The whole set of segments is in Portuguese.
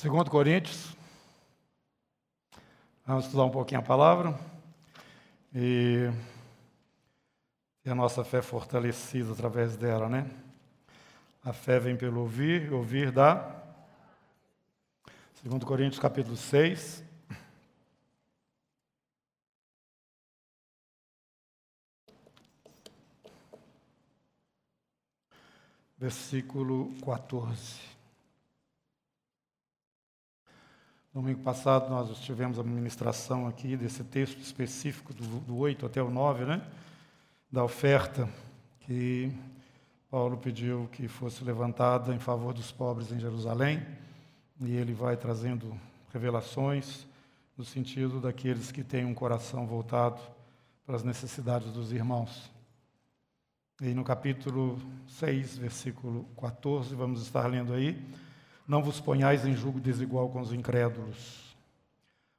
Segundo Coríntios, vamos estudar um pouquinho a palavra e, a nossa fé fortalecida através dela, né? A fé vem pelo ouvir, ouvir da Segundo Coríntios capítulo 6, versículo 14. Domingo passado nós tivemos a ministração aqui desse texto específico do, do 8 até o 9, né? Da oferta que Paulo pediu que fosse levantada em favor dos pobres em Jerusalém. E ele vai trazendo revelações no sentido daqueles que têm um coração voltado para as necessidades dos irmãos. E no capítulo 6, versículo 14, vamos estar lendo aí não vos ponhais em julgo desigual com os incrédulos.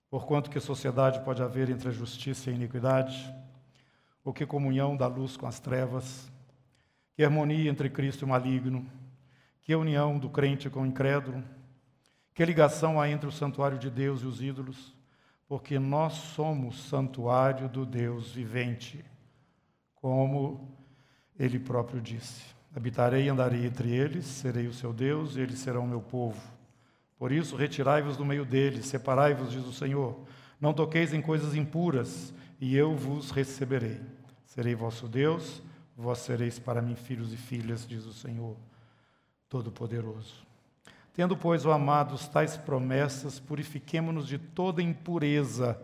Porquanto que sociedade pode haver entre a justiça e a iniquidade? Ou que comunhão da luz com as trevas? Que harmonia entre Cristo e o maligno? Que união do crente com o incrédulo? Que ligação há entre o santuário de Deus e os ídolos? Porque nós somos santuário do Deus vivente, como ele próprio disse. Habitarei e andarei entre eles, serei o seu Deus, e eles serão o meu povo. Por isso, retirai-vos do meio deles, separai-vos, diz o Senhor. Não toqueis em coisas impuras, e eu vos receberei. Serei vosso Deus, vós sereis para mim filhos e filhas, diz o Senhor Todo-Poderoso. Tendo, pois, ó amados, tais promessas, purifiquemo-nos de toda impureza,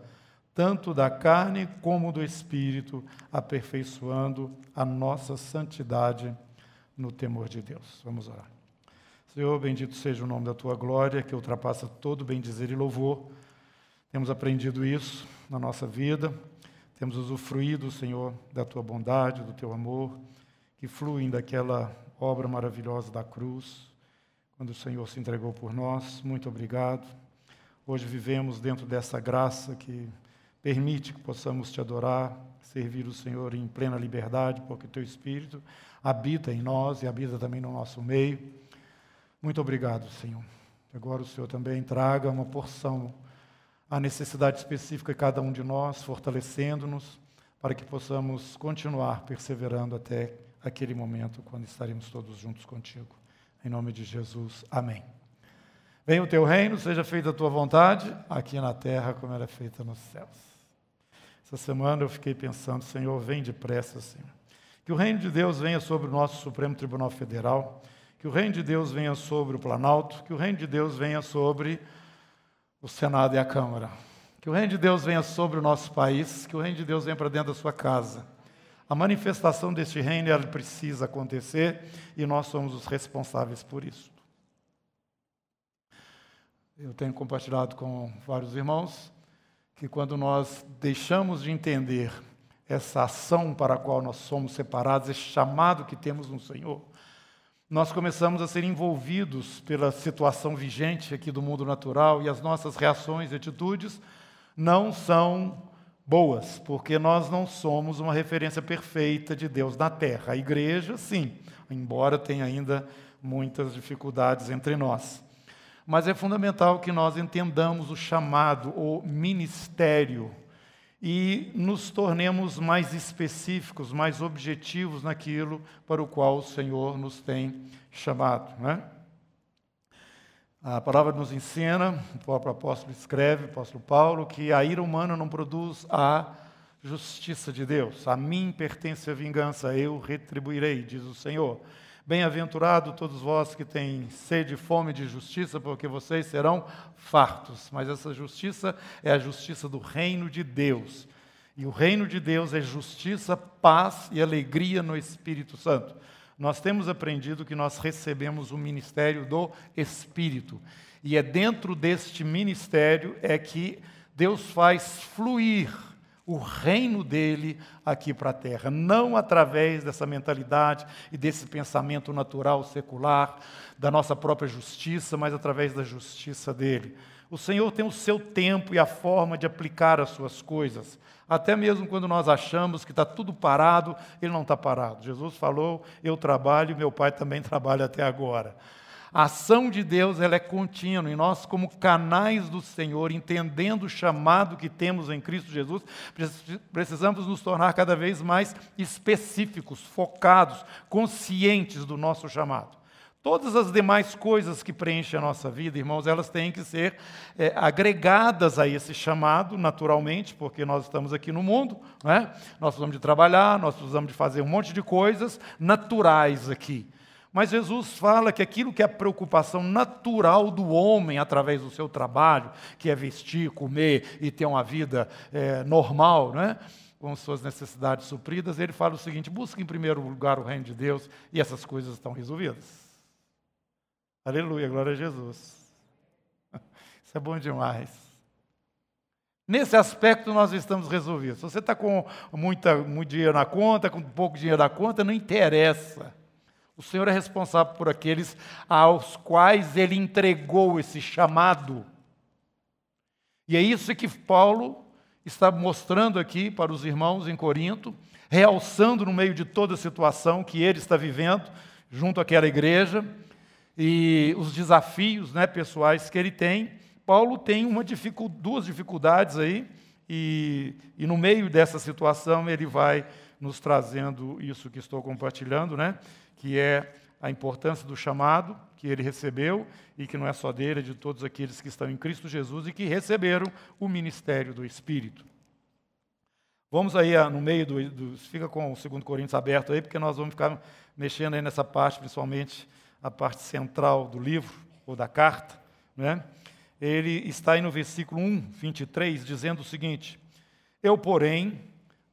tanto da carne como do espírito, aperfeiçoando a nossa santidade no temor de Deus. Vamos orar. Senhor, bendito seja o nome da tua glória, que ultrapassa todo bem dizer e louvor. Temos aprendido isso na nossa vida, temos usufruído, Senhor, da tua bondade, do teu amor, que fluem daquela obra maravilhosa da cruz, quando o Senhor se entregou por nós. Muito obrigado. Hoje vivemos dentro dessa graça que permite que possamos te adorar, servir o Senhor em plena liberdade, porque teu Espírito habita em nós e habita também no nosso meio. Muito obrigado, Senhor. Agora o Senhor também traga uma porção, a necessidade específica de cada um de nós, fortalecendo-nos, para que possamos continuar perseverando até aquele momento, quando estaremos todos juntos contigo. Em nome de Jesus, amém. Venha o teu reino, seja feita a tua vontade, aqui na terra como ela é feita nos céus. Essa semana eu fiquei pensando, Senhor, vem depressa, Senhor. Que o reino de Deus venha sobre o nosso Supremo Tribunal Federal, que o reino de Deus venha sobre o Planalto, que o reino de Deus venha sobre o Senado e a Câmara. Que o reino de Deus venha sobre o nosso país, que o reino de Deus venha para dentro da sua casa. A manifestação deste reino ela precisa acontecer e nós somos os responsáveis por isso. Eu tenho compartilhado com vários irmãos que quando nós deixamos de entender essa ação para a qual nós somos separados, esse chamado que temos no Senhor, nós começamos a ser envolvidos pela situação vigente aqui do mundo natural e as nossas reações e atitudes não são boas, porque nós não somos uma referência perfeita de Deus na terra. A igreja, sim, embora tenha ainda muitas dificuldades entre nós. Mas é fundamental que nós entendamos o chamado, o ministério e nos tornemos mais específicos, mais objetivos naquilo para o qual o Senhor nos tem chamado. Né? A palavra nos ensina, o próprio apóstolo escreve, o apóstolo Paulo, que a ira humana não produz a justiça de Deus. A mim pertence a vingança, eu retribuirei, diz o Senhor. Bem-aventurado todos vós que têm sede e fome de justiça, porque vocês serão fartos. Mas essa justiça é a justiça do reino de Deus. E o reino de Deus é justiça, paz e alegria no Espírito Santo. Nós temos aprendido que nós recebemos o ministério do Espírito. E é dentro deste ministério é que Deus faz fluir o reino dele aqui para a terra, não através dessa mentalidade e desse pensamento natural secular da nossa própria justiça, mas através da justiça dele. O Senhor tem o seu tempo e a forma de aplicar as suas coisas. Até mesmo quando nós achamos que está tudo parado, Ele não está parado. Jesus falou: Eu trabalho meu Pai também trabalha até agora. A ação de Deus ela é contínua e nós, como canais do Senhor, entendendo o chamado que temos em Cristo Jesus, precisamos nos tornar cada vez mais específicos, focados, conscientes do nosso chamado. Todas as demais coisas que preenchem a nossa vida, irmãos, elas têm que ser é, agregadas a esse chamado, naturalmente, porque nós estamos aqui no mundo, né? nós precisamos de trabalhar, nós precisamos de fazer um monte de coisas naturais aqui. Mas Jesus fala que aquilo que é a preocupação natural do homem através do seu trabalho, que é vestir, comer e ter uma vida é, normal, né? com suas necessidades supridas, ele fala o seguinte: busque em primeiro lugar o reino de Deus e essas coisas estão resolvidas. Aleluia, glória a Jesus. Isso é bom demais. Nesse aspecto nós estamos resolvidos. Se você está com muita, muito dinheiro na conta, com pouco dinheiro na conta, não interessa. O Senhor é responsável por aqueles aos quais ele entregou esse chamado. E é isso que Paulo está mostrando aqui para os irmãos em Corinto, realçando no meio de toda a situação que ele está vivendo junto àquela igreja e os desafios né, pessoais que ele tem. Paulo tem uma dificu duas dificuldades aí, e, e no meio dessa situação ele vai nos trazendo isso que estou compartilhando, né? que é a importância do chamado que ele recebeu e que não é só dele, é de todos aqueles que estão em Cristo Jesus e que receberam o ministério do Espírito. Vamos aí ah, no meio do, do fica com o 2 Coríntios aberto aí, porque nós vamos ficar mexendo aí nessa parte, principalmente a parte central do livro ou da carta, né? Ele está aí no versículo 1, 23, dizendo o seguinte: Eu, porém,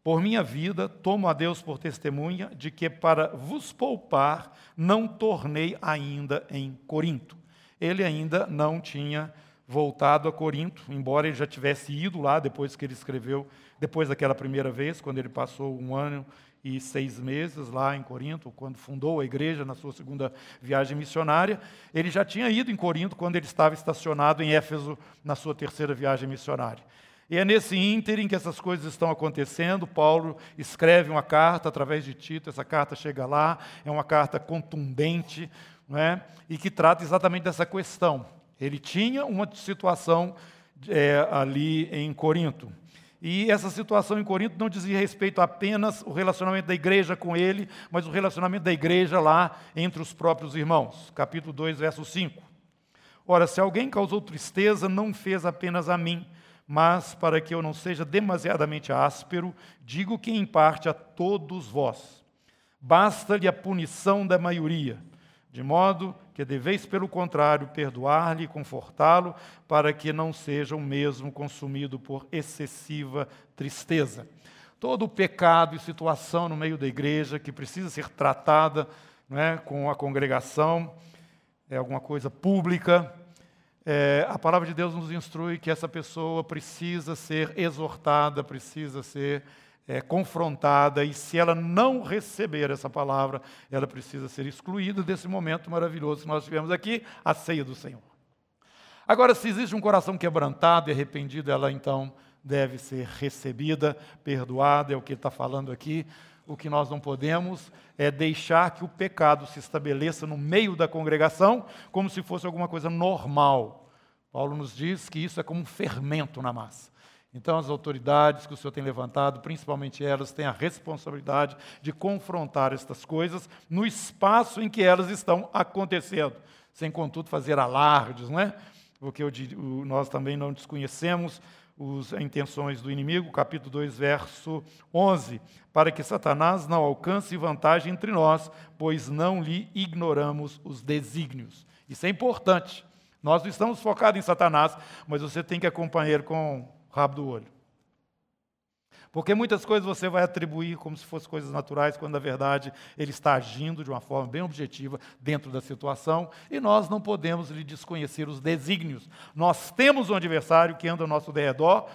por minha vida, tomo a Deus por testemunha de que, para vos poupar, não tornei ainda em Corinto. Ele ainda não tinha voltado a Corinto, embora ele já tivesse ido lá depois que ele escreveu, depois daquela primeira vez, quando ele passou um ano e seis meses lá em Corinto, quando fundou a igreja na sua segunda viagem missionária. Ele já tinha ido em Corinto quando ele estava estacionado em Éfeso na sua terceira viagem missionária. E é nesse ínterim que essas coisas estão acontecendo. Paulo escreve uma carta através de Tito, essa carta chega lá, é uma carta contundente, não é? e que trata exatamente dessa questão. Ele tinha uma situação é, ali em Corinto. E essa situação em Corinto não dizia respeito apenas o relacionamento da igreja com ele, mas o relacionamento da igreja lá entre os próprios irmãos. Capítulo 2, verso 5. Ora, se alguém causou tristeza, não fez apenas a mim, mas para que eu não seja demasiadamente áspero, digo que em parte a todos vós. Basta-lhe a punição da maioria, de modo que deveis, pelo contrário, perdoar-lhe e confortá-lo, para que não seja o mesmo consumido por excessiva tristeza. Todo o pecado e situação no meio da igreja que precisa ser tratada é, com a congregação, é alguma coisa pública, é, a palavra de Deus nos instrui que essa pessoa precisa ser exortada, precisa ser é, confrontada, e se ela não receber essa palavra, ela precisa ser excluída desse momento maravilhoso que nós tivemos aqui, a ceia do Senhor. Agora, se existe um coração quebrantado e arrependido, ela então deve ser recebida, perdoada, é o que está falando aqui. O que nós não podemos é deixar que o pecado se estabeleça no meio da congregação como se fosse alguma coisa normal. Paulo nos diz que isso é como um fermento na massa. Então, as autoridades que o Senhor tem levantado, principalmente elas, têm a responsabilidade de confrontar estas coisas no espaço em que elas estão acontecendo, sem, contudo, fazer alardes, não é? Porque nós também não desconhecemos as intenções do inimigo, capítulo 2, verso 11, para que Satanás não alcance vantagem entre nós, pois não lhe ignoramos os desígnios. Isso é importante. Nós não estamos focados em Satanás, mas você tem que acompanhar com o rabo do olho. Porque muitas coisas você vai atribuir como se fossem coisas naturais, quando na verdade ele está agindo de uma forma bem objetiva dentro da situação, e nós não podemos lhe desconhecer os desígnios. Nós temos um adversário que anda ao nosso derredor,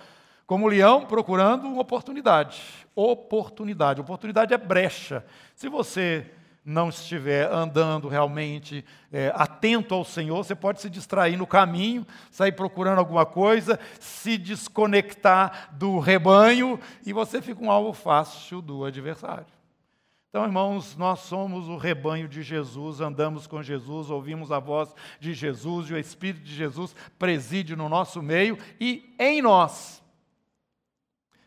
como leão procurando uma oportunidade. Oportunidade. Oportunidade é brecha. Se você não estiver andando realmente é, atento ao Senhor, você pode se distrair no caminho, sair procurando alguma coisa, se desconectar do rebanho e você fica um alvo fácil do adversário. Então, irmãos, nós somos o rebanho de Jesus, andamos com Jesus, ouvimos a voz de Jesus e o Espírito de Jesus preside no nosso meio e em nós.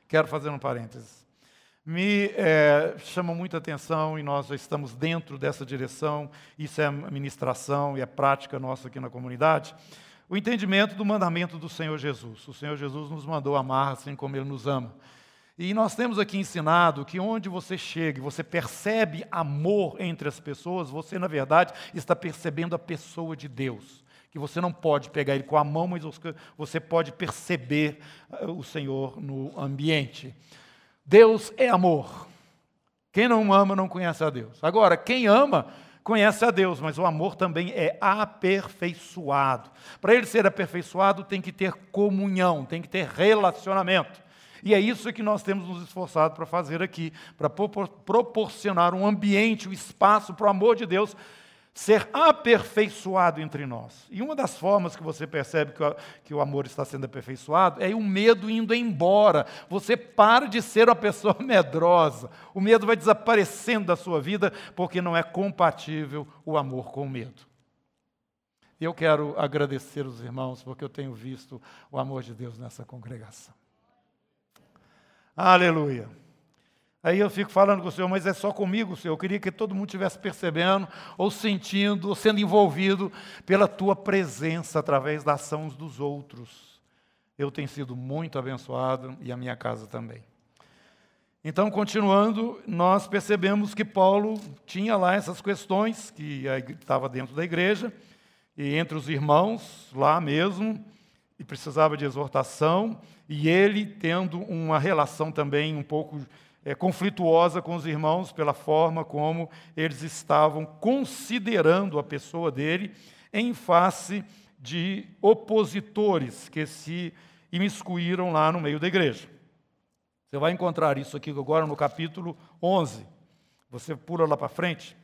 Quero fazer um parênteses. Me é, chama muita atenção e nós já estamos dentro dessa direção, isso é a ministração e a prática nossa aqui na comunidade. O entendimento do mandamento do Senhor Jesus. O Senhor Jesus nos mandou amar assim como Ele nos ama. E nós temos aqui ensinado que onde você chega e você percebe amor entre as pessoas, você, na verdade, está percebendo a pessoa de Deus. Que você não pode pegar ele com a mão, mas você pode perceber eh, o Senhor no ambiente. Deus é amor. Quem não ama não conhece a Deus. Agora, quem ama conhece a Deus, mas o amor também é aperfeiçoado. Para ele ser aperfeiçoado, tem que ter comunhão, tem que ter relacionamento. E é isso que nós temos nos esforçado para fazer aqui, para proporcionar um ambiente, um espaço para o amor de Deus ser aperfeiçoado entre nós. E uma das formas que você percebe que o, que o amor está sendo aperfeiçoado é o medo indo embora. Você para de ser uma pessoa medrosa. O medo vai desaparecendo da sua vida porque não é compatível o amor com o medo. Eu quero agradecer os irmãos porque eu tenho visto o amor de Deus nessa congregação. Aleluia. Aí eu fico falando com o Senhor, mas é só comigo, Senhor. Eu queria que todo mundo estivesse percebendo, ou sentindo, ou sendo envolvido pela tua presença através da ação dos outros. Eu tenho sido muito abençoado e a minha casa também. Então, continuando, nós percebemos que Paulo tinha lá essas questões que estava dentro da igreja e entre os irmãos lá mesmo, e precisava de exortação, e ele tendo uma relação também um pouco é, conflituosa com os irmãos pela forma como eles estavam considerando a pessoa dele em face de opositores que se imiscuíram lá no meio da igreja. Você vai encontrar isso aqui agora no capítulo 11. Você pula lá para frente.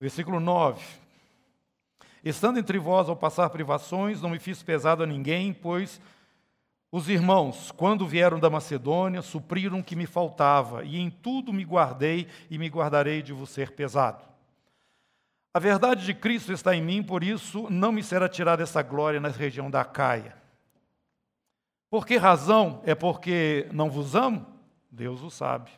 Versículo 9. Estando entre vós ao passar privações, não me fiz pesado a ninguém, pois os irmãos, quando vieram da Macedônia, supriram o que me faltava, e em tudo me guardei e me guardarei de vos ser pesado. A verdade de Cristo está em mim, por isso não me será tirada essa glória na região da Caia. Por que razão? É porque não vos amo? Deus o sabe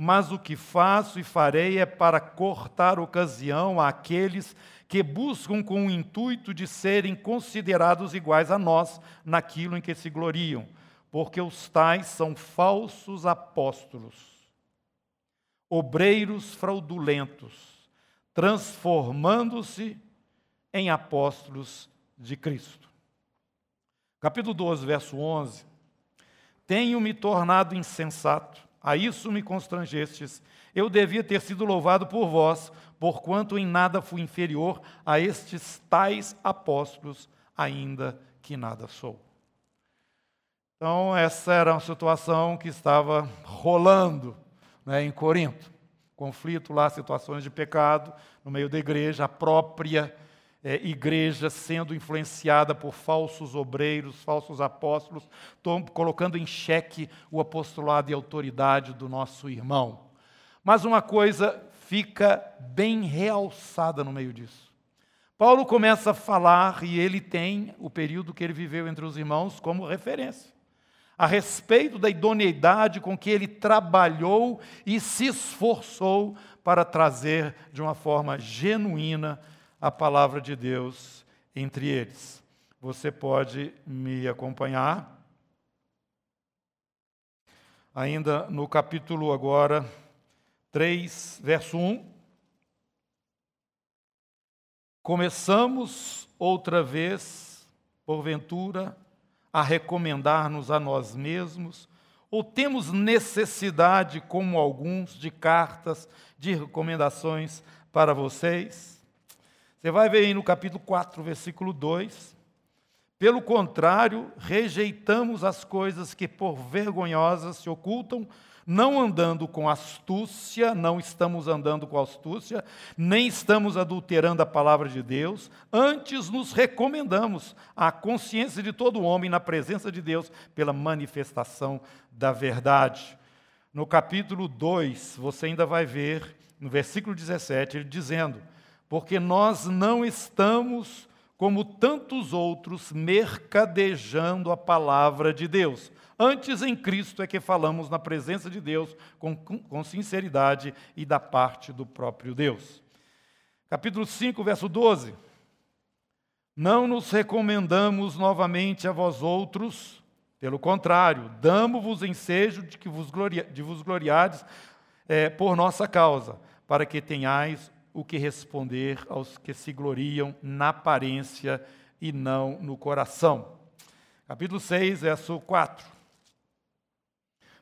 mas o que faço e farei é para cortar ocasião àqueles que buscam com o intuito de serem considerados iguais a nós naquilo em que se gloriam, porque os tais são falsos apóstolos, obreiros fraudulentos, transformando-se em apóstolos de Cristo. Capítulo 12, verso 11. Tenho me tornado insensato a isso me constrangestes. Eu devia ter sido louvado por vós, porquanto em nada fui inferior a estes tais apóstolos, ainda que nada sou. Então, essa era uma situação que estava rolando né, em Corinto. Conflito lá, situações de pecado no meio da igreja, a própria é, igreja sendo influenciada por falsos obreiros, falsos apóstolos, colocando em xeque o apostolado e autoridade do nosso irmão. Mas uma coisa fica bem realçada no meio disso. Paulo começa a falar, e ele tem o período que ele viveu entre os irmãos como referência, a respeito da idoneidade com que ele trabalhou e se esforçou para trazer de uma forma genuína a palavra de Deus entre eles. Você pode me acompanhar. Ainda no capítulo agora 3, verso 1. Começamos outra vez, porventura, a recomendar-nos a nós mesmos, ou temos necessidade, como alguns, de cartas, de recomendações para vocês? Você vai ver aí no capítulo 4, versículo 2. Pelo contrário, rejeitamos as coisas que por vergonhosas se ocultam, não andando com astúcia, não estamos andando com astúcia, nem estamos adulterando a palavra de Deus, antes nos recomendamos à consciência de todo homem na presença de Deus pela manifestação da verdade. No capítulo 2, você ainda vai ver, no versículo 17, ele dizendo: Porque nós não estamos como tantos outros mercadejando a palavra de Deus Antes em Cristo é que falamos na presença de Deus com, com sinceridade e da parte do próprio Deus. Capítulo 5, verso 12. Não nos recomendamos novamente a vós outros, pelo contrário, damos-vos ensejo de que vos, gloria, de vos gloriades é, por nossa causa, para que tenhais o que responder aos que se gloriam na aparência e não no coração. Capítulo 6, verso 4.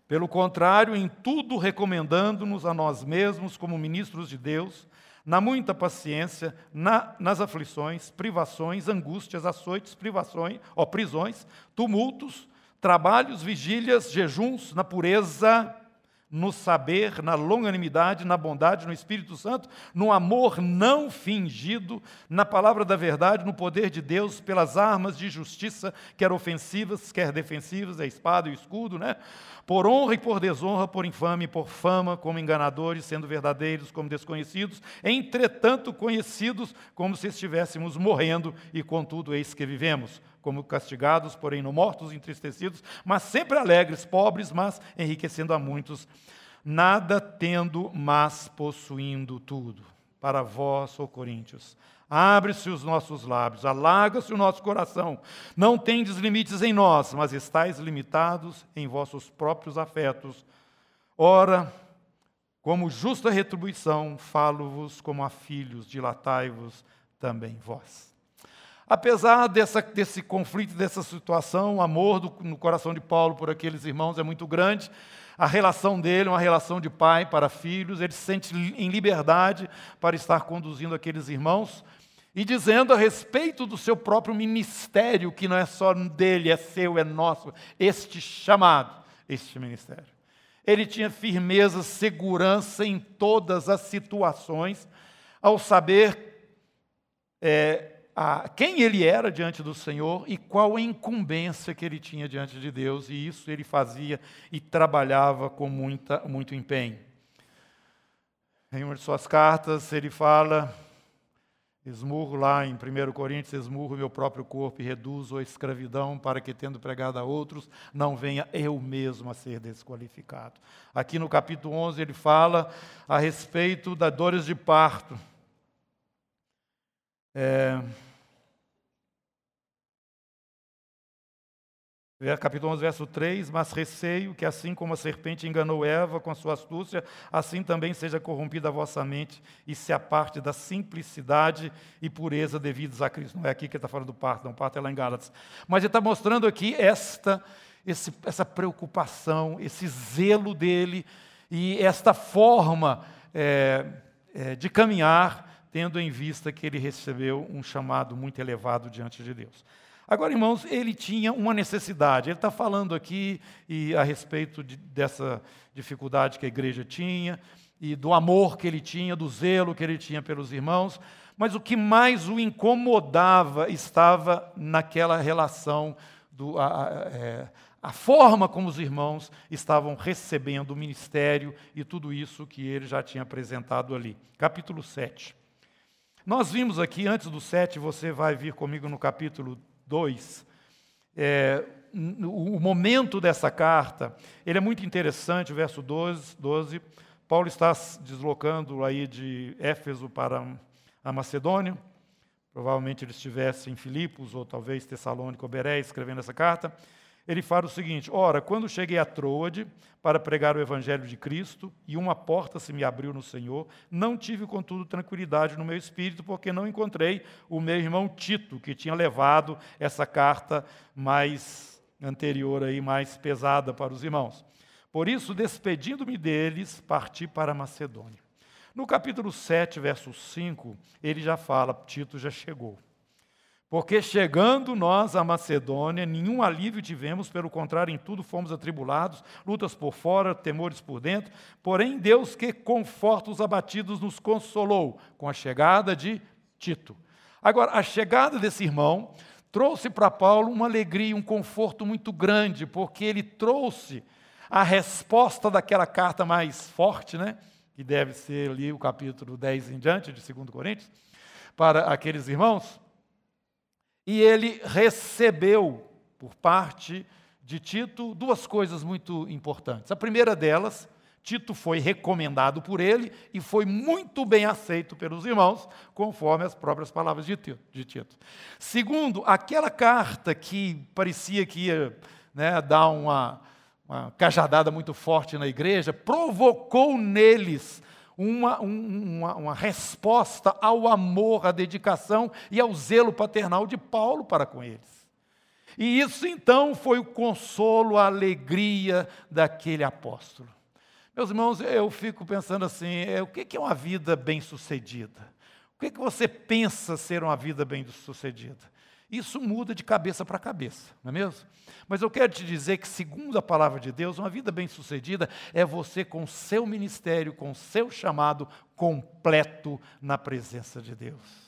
Pelo contrário, em tudo recomendando-nos a nós mesmos como ministros de Deus, na muita paciência, na, nas aflições, privações, angústias, açoites, privações, ó, prisões, tumultos, trabalhos, vigílias, jejuns, na pureza, no saber, na longanimidade, na bondade, no Espírito Santo, no amor não fingido, na palavra da verdade, no poder de Deus, pelas armas de justiça, quer ofensivas, quer defensivas, a espada e o escudo, né? por honra e por desonra, por infame e por fama, como enganadores, sendo verdadeiros como desconhecidos, entretanto conhecidos como se estivéssemos morrendo, e contudo eis que vivemos, como castigados, porém não mortos, entristecidos, mas sempre alegres, pobres, mas enriquecendo a muitos, nada tendo, mas possuindo tudo. Para vós, ó Coríntios, Abre-se os nossos lábios, alaga-se o nosso coração. Não tendes limites em nós, mas estáis limitados em vossos próprios afetos. Ora, como justa retribuição, falo-vos como a filhos, dilatai-vos também vós. Apesar dessa, desse conflito, dessa situação, o amor do, no coração de Paulo por aqueles irmãos é muito grande. A relação dele é uma relação de pai para filhos, ele se sente em liberdade para estar conduzindo aqueles irmãos e dizendo a respeito do seu próprio ministério, que não é só dele, é seu, é nosso, este chamado, este ministério. Ele tinha firmeza, segurança em todas as situações, ao saber é, a, quem ele era diante do Senhor e qual a incumbência que ele tinha diante de Deus, e isso ele fazia e trabalhava com muita, muito empenho. Em uma de suas cartas, ele fala Esmurro lá em 1 Coríntios, esmurro meu próprio corpo e reduzo a escravidão para que, tendo pregado a outros, não venha eu mesmo a ser desqualificado. Aqui no capítulo 11 ele fala a respeito das dores de parto. É, Capítulo 11, verso 3: Mas receio que, assim como a serpente enganou Eva com a sua astúcia, assim também seja corrompida a vossa mente e se aparte da simplicidade e pureza devidos a Cristo. Não é aqui que ele está falando do parto, não, parto é lá em Gálatas. Mas ele está mostrando aqui esta, esse, essa preocupação, esse zelo dele e esta forma é, é, de caminhar, tendo em vista que ele recebeu um chamado muito elevado diante de Deus. Agora, irmãos, ele tinha uma necessidade. Ele está falando aqui e, a respeito de, dessa dificuldade que a igreja tinha, e do amor que ele tinha, do zelo que ele tinha pelos irmãos, mas o que mais o incomodava estava naquela relação, do, a, a, é, a forma como os irmãos estavam recebendo o ministério e tudo isso que ele já tinha apresentado ali. Capítulo 7. Nós vimos aqui, antes do 7, você vai vir comigo no capítulo 2, é, o momento dessa carta, ele é muito interessante, o verso 12, 12, Paulo está deslocando aí de Éfeso para a Macedônia, provavelmente ele estivesse em Filipos, ou talvez Tessalônica ou Beré, escrevendo essa carta, ele fala o seguinte: Ora, quando cheguei a Troade para pregar o evangelho de Cristo, e uma porta se me abriu no Senhor, não tive, contudo, tranquilidade no meu espírito, porque não encontrei o meu irmão Tito, que tinha levado essa carta mais anterior aí, mais pesada para os irmãos. Por isso, despedindo-me deles, parti para Macedônia. No capítulo 7, verso 5, ele já fala: Tito já chegou. Porque chegando nós à Macedônia, nenhum alívio tivemos, pelo contrário, em tudo fomos atribulados, lutas por fora, temores por dentro. Porém, Deus que conforta os abatidos nos consolou com a chegada de Tito. Agora, a chegada desse irmão trouxe para Paulo uma alegria, um conforto muito grande, porque ele trouxe a resposta daquela carta mais forte, né? que deve ser ali o capítulo 10 em diante de 2 Coríntios, para aqueles irmãos e ele recebeu, por parte de Tito, duas coisas muito importantes. A primeira delas, Tito foi recomendado por ele e foi muito bem aceito pelos irmãos, conforme as próprias palavras de Tito. Segundo, aquela carta que parecia que ia né, dar uma, uma cajadada muito forte na igreja, provocou neles uma, uma, uma resposta ao amor, à dedicação e ao zelo paternal de Paulo para com eles. E isso então foi o consolo, a alegria daquele apóstolo. Meus irmãos, eu fico pensando assim: é, o que é uma vida bem-sucedida? O que, é que você pensa ser uma vida bem-sucedida? Isso muda de cabeça para cabeça, não é mesmo? Mas eu quero te dizer que, segundo a palavra de Deus, uma vida bem-sucedida é você com seu ministério, com seu chamado completo na presença de Deus.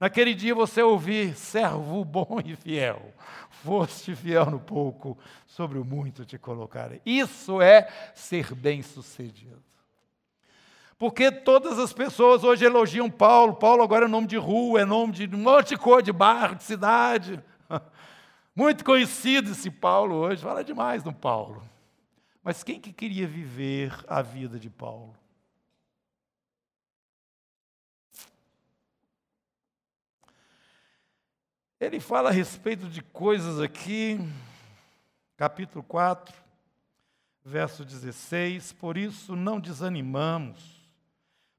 Naquele dia você ouvir, servo bom e fiel, foste fiel no pouco, sobre o muito te colocarei. Isso é ser bem-sucedido. Porque todas as pessoas hoje elogiam Paulo. Paulo agora é nome de rua, é nome de um monte de cor, de bairro, de cidade. Muito conhecido esse Paulo hoje, fala demais no Paulo. Mas quem que queria viver a vida de Paulo? Ele fala a respeito de coisas aqui, capítulo 4, verso 16: Por isso não desanimamos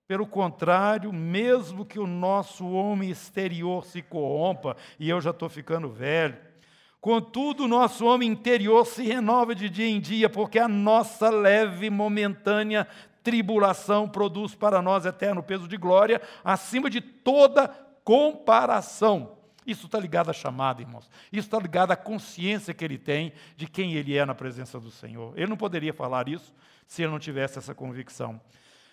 pelo contrário, mesmo que o nosso homem exterior se corrompa, e eu já estou ficando velho, contudo, o nosso homem interior se renova de dia em dia, porque a nossa leve momentânea tribulação produz para nós eterno peso de glória, acima de toda comparação. Isso está ligado à chamada, irmãos. Isso está ligado à consciência que ele tem de quem ele é na presença do Senhor. Ele não poderia falar isso se ele não tivesse essa convicção.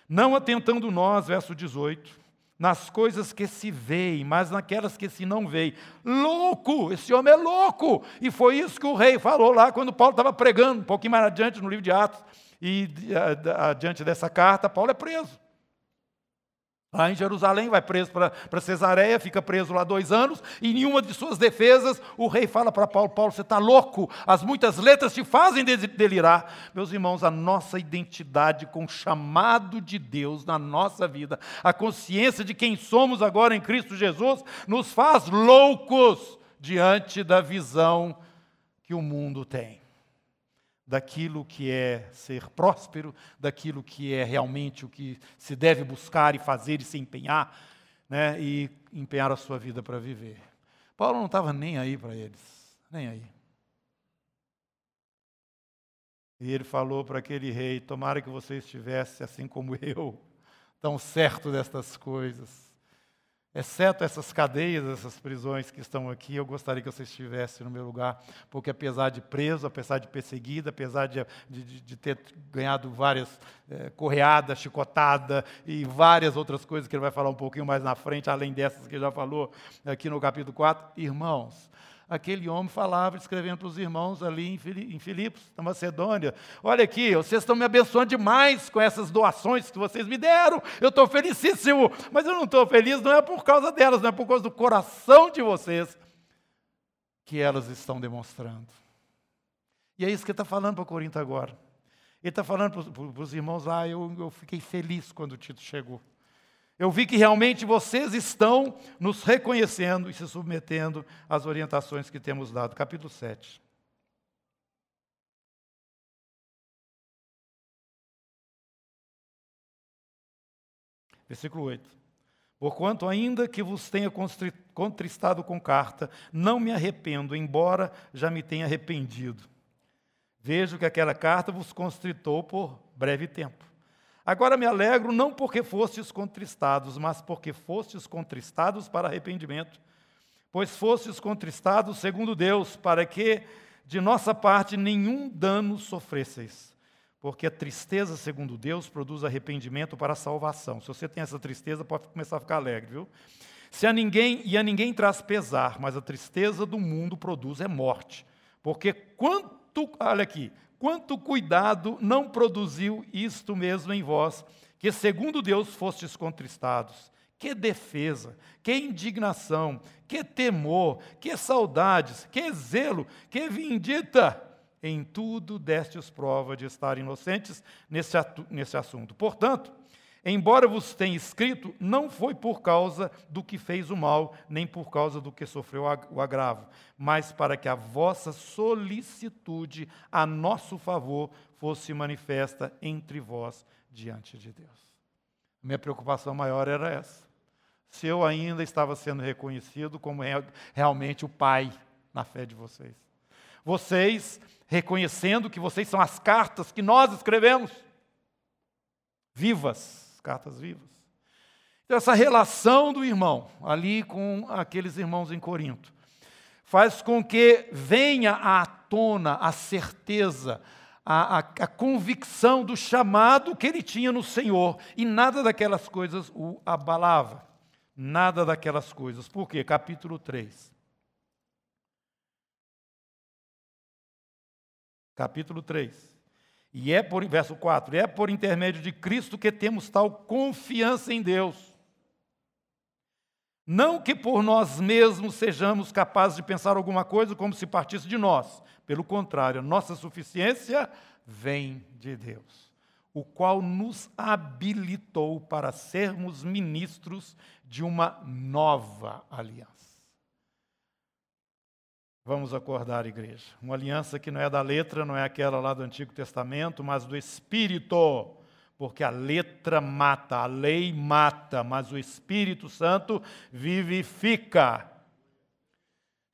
Não atentando nós, verso 18, nas coisas que se veem, mas naquelas que se não veem. Louco! Esse homem é louco! E foi isso que o rei falou lá quando Paulo estava pregando, um pouquinho mais adiante no livro de Atos. E adiante dessa carta, Paulo é preso. Lá em Jerusalém, vai preso para Cesareia, fica preso lá dois anos, e em nenhuma de suas defesas, o rei fala para Paulo: Paulo, você está louco, as muitas letras te fazem delirar. Meus irmãos, a nossa identidade com o chamado de Deus na nossa vida, a consciência de quem somos agora em Cristo Jesus, nos faz loucos diante da visão que o mundo tem daquilo que é ser próspero, daquilo que é realmente o que se deve buscar e fazer e se empenhar, né, e empenhar a sua vida para viver. Paulo não estava nem aí para eles, nem aí. E ele falou para aquele rei: Tomara que você estivesse assim como eu, tão certo destas coisas exceto essas cadeias, essas prisões que estão aqui, eu gostaria que você estivesse no meu lugar, porque apesar de preso, apesar de perseguido, apesar de, de, de ter ganhado várias é, correadas, chicotada e várias outras coisas que ele vai falar um pouquinho mais na frente, além dessas que ele já falou aqui no capítulo 4, irmãos, aquele homem falava, escrevendo para os irmãos ali em Filipos, na Macedônia. Olha aqui, vocês estão me abençoando demais com essas doações que vocês me deram. Eu estou felicíssimo, mas eu não estou feliz, não é por causa delas, não é por causa do coração de vocês que elas estão demonstrando. E é isso que ele está falando para Corinto agora. Ele está falando para os irmãos ah, eu, eu fiquei feliz quando o Tito chegou. Eu vi que realmente vocês estão nos reconhecendo e se submetendo às orientações que temos dado. Capítulo 7. Versículo 8. Porquanto, ainda que vos tenha contristado com carta, não me arrependo, embora já me tenha arrependido. Vejo que aquela carta vos constritou por breve tempo Agora me alegro não porque fostes contristados, mas porque fostes contristados para arrependimento. pois fostes contristados segundo Deus, para que de nossa parte nenhum dano sofresseis. Porque a tristeza, segundo Deus, produz arrependimento para a salvação. Se você tem essa tristeza, pode começar a ficar alegre, viu? Se a ninguém e a ninguém traz pesar, mas a tristeza do mundo produz é morte. Porque quanto, olha aqui, quanto cuidado não produziu isto mesmo em vós, que segundo Deus fostes contristados. Que defesa, que indignação, que temor, que saudades, que zelo, que vindita. Em tudo destes prova de estar inocentes nesse, nesse assunto. Portanto, embora vos tenha escrito, não foi por causa do que fez o mal, nem por causa do que sofreu o agravo, mas para que a vossa solicitude a nosso favor fosse manifesta entre vós diante de Deus. Minha preocupação maior era essa. Se eu ainda estava sendo reconhecido como realmente o Pai na fé de vocês. Vocês reconhecendo que vocês são as cartas que nós escrevemos, vivas, cartas vivas. Então, essa relação do irmão ali com aqueles irmãos em Corinto faz com que venha à tona a certeza, a, a, a, convicção do chamado que ele tinha no Senhor, e nada daquelas coisas o abalava. Nada daquelas coisas. Por quê? Capítulo 3. Capítulo 3. E é por, verso 4, é por intermédio de Cristo que temos tal confiança em Deus. Não que por nós mesmos sejamos capazes de pensar alguma coisa como se partisse de nós, pelo contrário, a nossa suficiência vem de Deus, o qual nos habilitou para sermos ministros de uma nova aliança. Vamos acordar, igreja. Uma aliança que não é da letra, não é aquela lá do Antigo Testamento, mas do Espírito. Porque a letra mata, a lei mata, mas o Espírito Santo vivifica.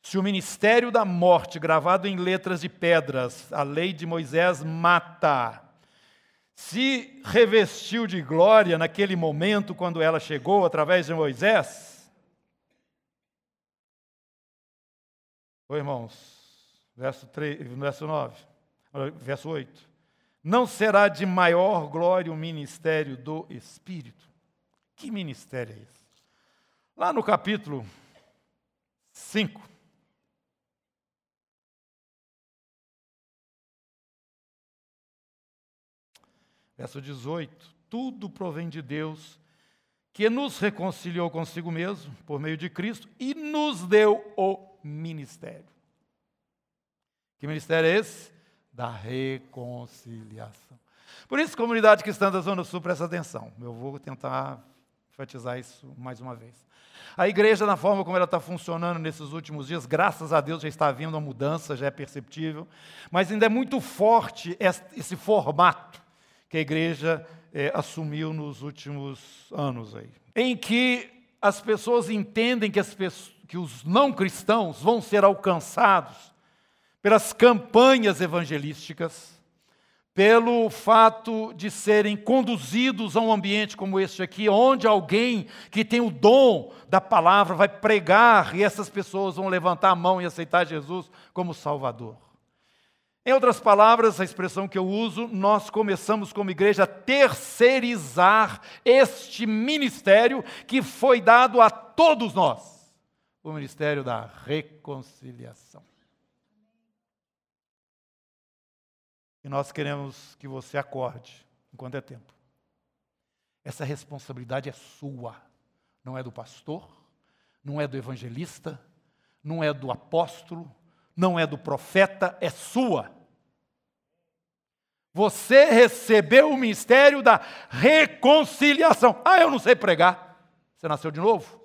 Se o ministério da morte, gravado em letras de pedras, a lei de Moisés mata, se revestiu de glória naquele momento quando ela chegou através de Moisés? Oi, irmãos, verso, 3, verso 9, verso 8. Não será de maior glória o ministério do Espírito? Que ministério é esse? Lá no capítulo 5, Verso 18: Tudo provém de Deus, que nos reconciliou consigo mesmo, por meio de Cristo, e nos deu o ministério. Que ministério é esse? Da reconciliação. Por isso, comunidade cristã da Zona Sul, presta atenção. Eu vou tentar enfatizar isso mais uma vez. A igreja, na forma como ela está funcionando nesses últimos dias, graças a Deus já está havendo uma mudança, já é perceptível, mas ainda é muito forte esse formato que a igreja é, assumiu nos últimos anos aí, em que as pessoas entendem que, as pessoas, que os não cristãos vão ser alcançados pelas campanhas evangelísticas, pelo fato de serem conduzidos a um ambiente como este aqui, onde alguém que tem o dom da palavra vai pregar e essas pessoas vão levantar a mão e aceitar Jesus como Salvador. Em outras palavras, a expressão que eu uso, nós começamos como igreja a terceirizar este ministério que foi dado a todos nós o ministério da reconciliação. E nós queremos que você acorde enquanto é tempo. Essa responsabilidade é sua, não é do pastor, não é do evangelista, não é do apóstolo, não é do profeta, é sua. Você recebeu o ministério da reconciliação. Ah, eu não sei pregar. Você nasceu de novo?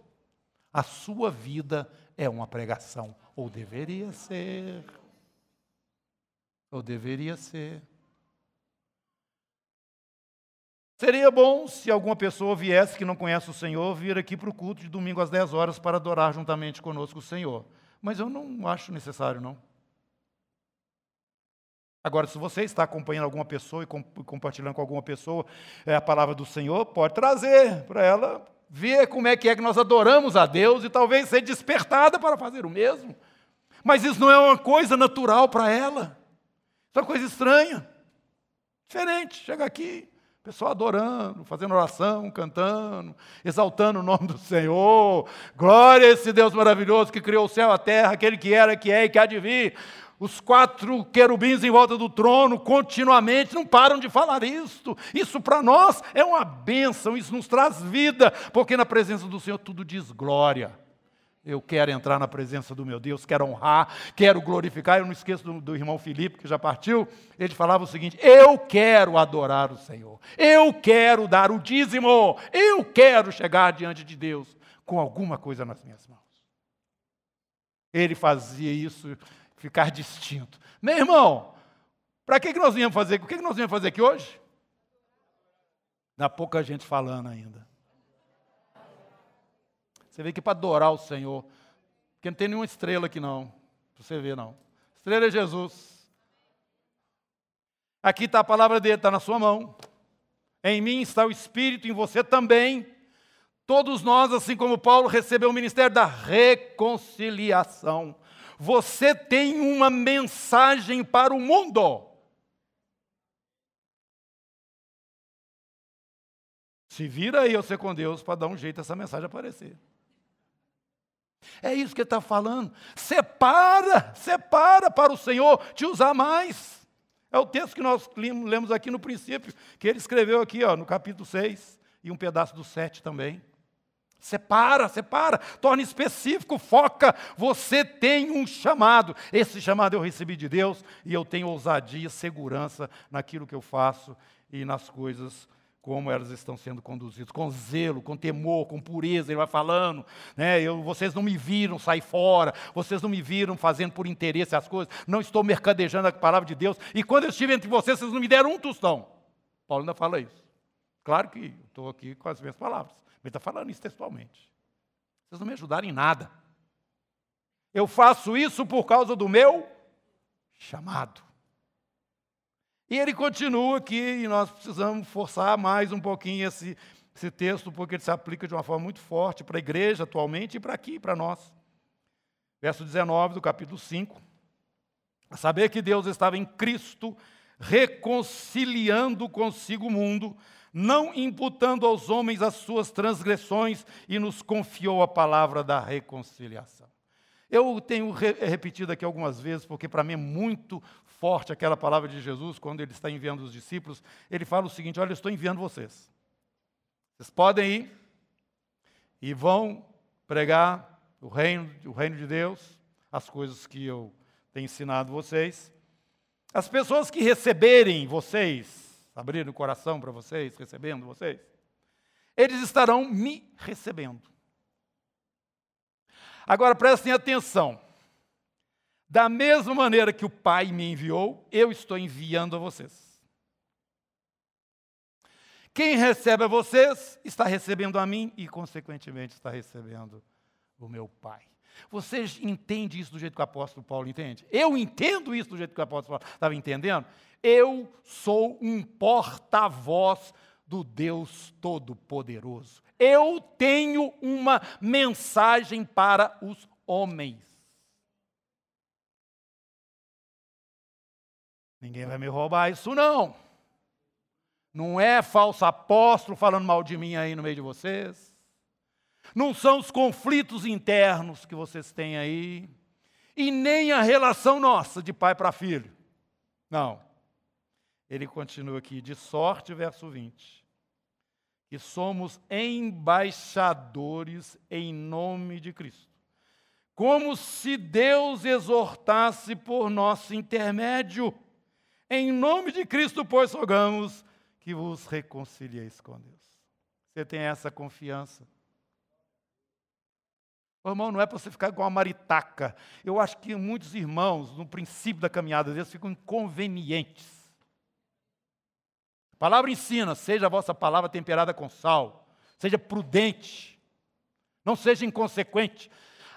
A sua vida é uma pregação. Ou deveria ser. Ou deveria ser. Seria bom se alguma pessoa viesse que não conhece o Senhor vir aqui para o culto de domingo às 10 horas para adorar juntamente conosco o Senhor. Mas eu não acho necessário, não. Agora, se você está acompanhando alguma pessoa e compartilhando com alguma pessoa é, a palavra do Senhor, pode trazer para ela ver como é que é que nós adoramos a Deus e talvez ser despertada para fazer o mesmo. Mas isso não é uma coisa natural para ela. Isso é uma coisa estranha. Diferente. Chega aqui, pessoal adorando, fazendo oração, cantando, exaltando o nome do Senhor. Glória a esse Deus maravilhoso que criou o céu a terra, aquele que era, que é e que há de vir os quatro querubins em volta do trono continuamente não param de falar isto. Isso para nós é uma bênção, isso nos traz vida, porque na presença do Senhor tudo diz glória. Eu quero entrar na presença do meu Deus, quero honrar, quero glorificar. Eu não esqueço do, do, irmão Felipe, que já partiu. Ele falava o seguinte: Eu quero adorar o Senhor, eu quero dar o dízimo, eu quero chegar diante de Deus com alguma coisa nas minhas mãos. Ele fazia isso ficar distinto. Meu irmão, para que, que nós viemos fazer? O que, que nós viemos fazer aqui hoje? Dá pouca gente falando ainda. Você vê que para adorar o Senhor, porque não tem nenhuma estrela aqui não, para você ver não. Estrela é Jesus. Aqui está a palavra dele, está na sua mão. Em mim está o Espírito, em você também. Todos nós, assim como Paulo, recebeu o ministério da reconciliação. Você tem uma mensagem para o mundo. Se vira aí você com Deus para dar um jeito essa mensagem aparecer. É isso que ele está falando. Separa, separa para o Senhor te usar mais. É o texto que nós lemos aqui no princípio, que ele escreveu aqui ó, no capítulo 6 e um pedaço do 7 também. Separa, separa, torna específico, foca. Você tem um chamado. Esse chamado eu recebi de Deus e eu tenho ousadia, segurança naquilo que eu faço e nas coisas como elas estão sendo conduzidas, com zelo, com temor, com pureza, ele vai falando, né? Eu, vocês não me viram sair fora, vocês não me viram fazendo por interesse as coisas, não estou mercadejando a palavra de Deus, e quando eu estive entre vocês, vocês não me deram um tostão. Paulo ainda fala isso. Claro que estou aqui com as minhas palavras. Ele está falando isso textualmente. Vocês não me ajudaram em nada. Eu faço isso por causa do meu chamado. E ele continua aqui, e nós precisamos forçar mais um pouquinho esse, esse texto, porque ele se aplica de uma forma muito forte para a igreja atualmente e para aqui, para nós. Verso 19 do capítulo 5. A saber que Deus estava em Cristo, reconciliando consigo o mundo, não imputando aos homens as suas transgressões, e nos confiou a palavra da reconciliação. Eu tenho re repetido aqui algumas vezes, porque para mim é muito forte aquela palavra de Jesus, quando ele está enviando os discípulos. Ele fala o seguinte: Olha, eu estou enviando vocês. Vocês podem ir e vão pregar o reino, o reino de Deus, as coisas que eu tenho ensinado vocês. As pessoas que receberem vocês, abrir o coração para vocês, recebendo vocês, eles estarão me recebendo. Agora prestem atenção. Da mesma maneira que o Pai me enviou, eu estou enviando a vocês. Quem recebe a vocês está recebendo a mim e, consequentemente, está recebendo o meu Pai. Vocês entendem isso do jeito que o apóstolo Paulo entende? Eu entendo isso do jeito que o apóstolo Paulo estava entendendo? Eu sou um porta-voz do Deus Todo-Poderoso. Eu tenho uma mensagem para os homens. Ninguém vai me roubar isso, não. Não é falso apóstolo falando mal de mim aí no meio de vocês. Não são os conflitos internos que vocês têm aí. E nem a relação nossa de pai para filho. Não. Ele continua aqui, de sorte, verso 20, que somos embaixadores em nome de Cristo. Como se Deus exortasse por nosso intermédio. Em nome de Cristo, pois rogamos que vos reconcilieis com Deus. Você tem essa confiança? Irmão, não é para você ficar igual uma maritaca. Eu acho que muitos irmãos, no princípio da caminhada deles, ficam inconvenientes. A palavra ensina, seja a vossa palavra temperada com sal, seja prudente, não seja inconsequente.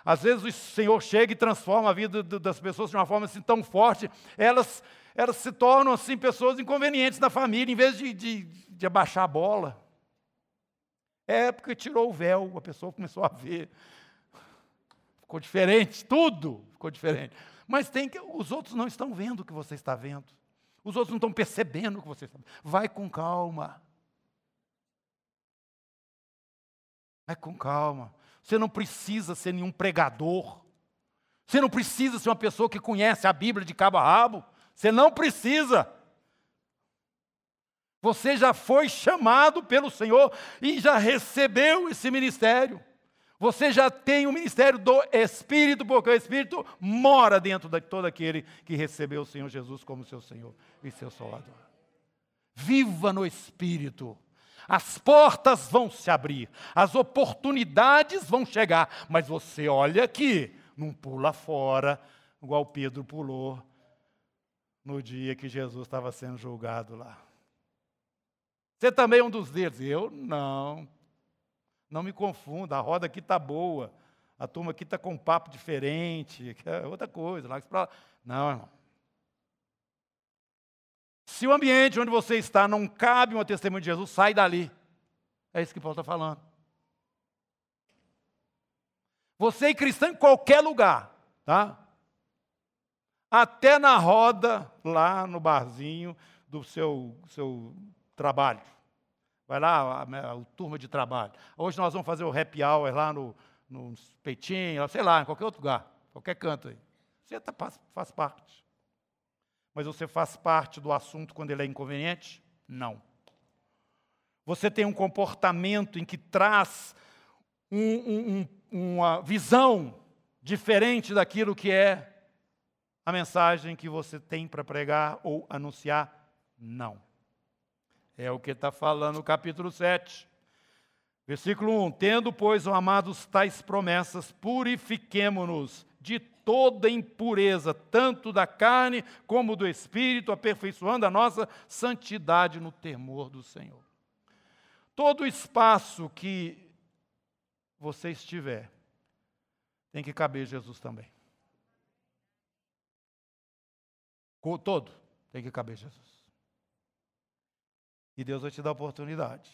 Às vezes o Senhor chega e transforma a vida das pessoas de uma forma assim tão forte, elas, elas se tornam assim pessoas inconvenientes na família, em vez de, de, de abaixar a bola. É porque tirou o véu, a pessoa começou a ver. Ficou diferente, tudo ficou diferente. Mas tem que, os outros não estão vendo o que você está vendo. Os outros não estão percebendo o que você vendo. Vai com calma. Vai com calma. Você não precisa ser nenhum pregador. Você não precisa ser uma pessoa que conhece a Bíblia de cabo a rabo. Você não precisa. Você já foi chamado pelo Senhor e já recebeu esse ministério. Você já tem o ministério do Espírito, porque o Espírito mora dentro de todo aquele que recebeu o Senhor Jesus como seu Senhor e seu Salvador. Viva no Espírito. As portas vão se abrir, as oportunidades vão chegar, mas você olha aqui, não pula fora, igual Pedro pulou no dia que Jesus estava sendo julgado lá. Você também é um dos deles? Eu não. Não me confunda, a roda aqui está boa, a turma aqui está com um papo diferente, é outra coisa. Lá, não, irmão. Se o ambiente onde você está não cabe uma testemunha de Jesus, sai dali. É isso que Paulo está falando. Você é cristão em qualquer lugar, tá? Até na roda, lá no barzinho do seu, seu trabalho. Vai lá, a, a, a, turma de trabalho. Hoje nós vamos fazer o happy hour lá no, no Peitinho, sei lá, em qualquer outro lugar, qualquer canto aí. Você tá, faz, faz parte. Mas você faz parte do assunto quando ele é inconveniente? Não. Você tem um comportamento em que traz um, um, uma visão diferente daquilo que é a mensagem que você tem para pregar ou anunciar? Não. É o que está falando no capítulo 7. Versículo 1: Tendo, pois, amados, tais promessas, purifiquemo-nos de toda impureza, tanto da carne como do espírito, aperfeiçoando a nossa santidade no temor do Senhor. Todo espaço que você estiver, tem que caber Jesus também. Todo tem que caber Jesus. E Deus vai te dar oportunidade.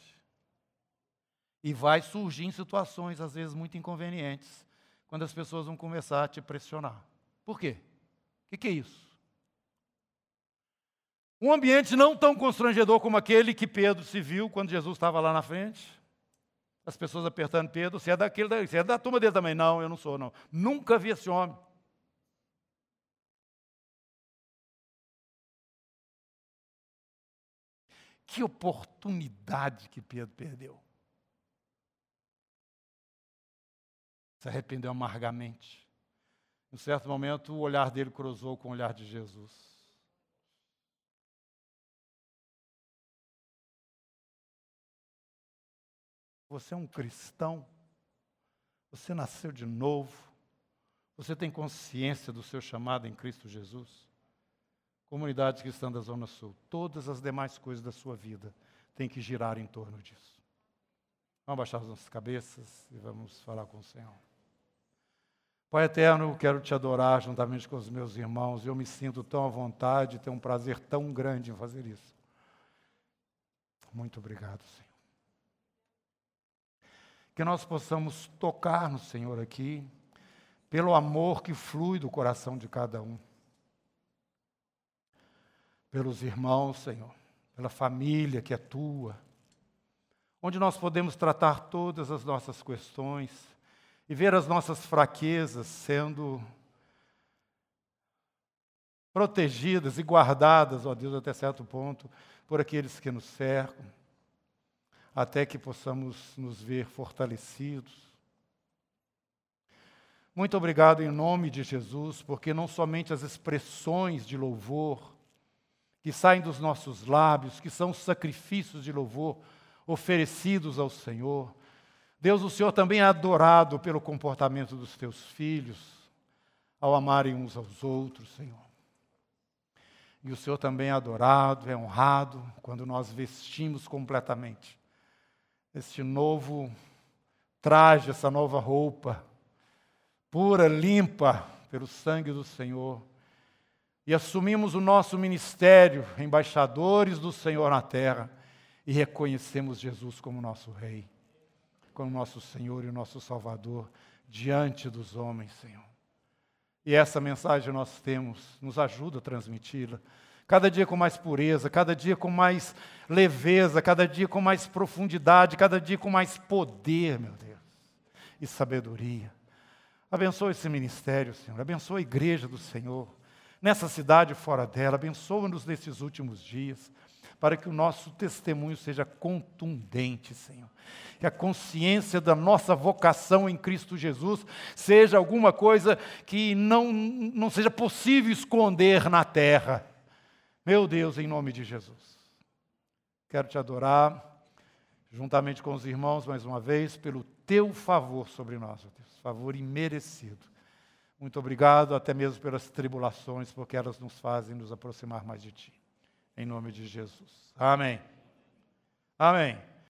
E vai surgir em situações, às vezes, muito inconvenientes, quando as pessoas vão começar a te pressionar. Por quê? O que, que é isso? Um ambiente não tão constrangedor como aquele que Pedro se viu quando Jesus estava lá na frente. As pessoas apertando Pedro, você é daquele, você é da turma dele também. Não, eu não sou, não. Nunca vi esse homem. Que oportunidade que Pedro perdeu. Se arrependeu amargamente. Em certo momento, o olhar dele cruzou com o olhar de Jesus. Você é um cristão. Você nasceu de novo. Você tem consciência do seu chamado em Cristo Jesus comunidade cristã da Zona Sul, todas as demais coisas da sua vida têm que girar em torno disso. Vamos baixar as nossas cabeças e vamos falar com o Senhor. Pai eterno, quero te adorar juntamente com os meus irmãos. Eu me sinto tão à vontade, tenho um prazer tão grande em fazer isso. Muito obrigado, Senhor. Que nós possamos tocar no Senhor aqui, pelo amor que flui do coração de cada um pelos irmãos, Senhor, pela família que é tua, onde nós podemos tratar todas as nossas questões e ver as nossas fraquezas sendo protegidas e guardadas, ó Deus, até certo ponto, por aqueles que nos cercam, até que possamos nos ver fortalecidos. Muito obrigado em nome de Jesus, porque não somente as expressões de louvor, que saem dos nossos lábios, que são sacrifícios de louvor oferecidos ao Senhor. Deus, o Senhor também é adorado pelo comportamento dos teus filhos, ao amarem uns aos outros, Senhor. E o Senhor também é adorado, é honrado, quando nós vestimos completamente este novo traje, essa nova roupa, pura, limpa pelo sangue do Senhor e assumimos o nosso ministério, embaixadores do Senhor na terra, e reconhecemos Jesus como nosso Rei. como nosso Senhor e nosso Salvador diante dos homens, Senhor. E essa mensagem nós temos, nos ajuda a transmiti-la. Cada dia com mais pureza, cada dia com mais leveza, cada dia com mais profundidade, cada dia com mais poder, meu Deus, e sabedoria. Abençoa esse ministério, Senhor. Abençoa a igreja do Senhor, nessa cidade e fora dela. Abençoa-nos nesses últimos dias para que o nosso testemunho seja contundente, Senhor. Que a consciência da nossa vocação em Cristo Jesus seja alguma coisa que não, não seja possível esconder na terra. Meu Deus, em nome de Jesus. Quero te adorar, juntamente com os irmãos, mais uma vez, pelo teu favor sobre nós, Deus. Favor imerecido. Muito obrigado, até mesmo pelas tribulações, porque elas nos fazem nos aproximar mais de Ti em nome de Jesus. Amém. Amém.